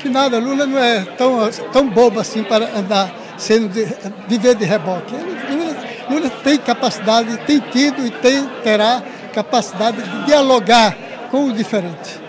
Que nada, Lula não é tão, tão bobo assim para andar sendo de, viver de reboque. Lula, Lula tem capacidade, tem tido e tem, terá capacidade de dialogar com o diferente.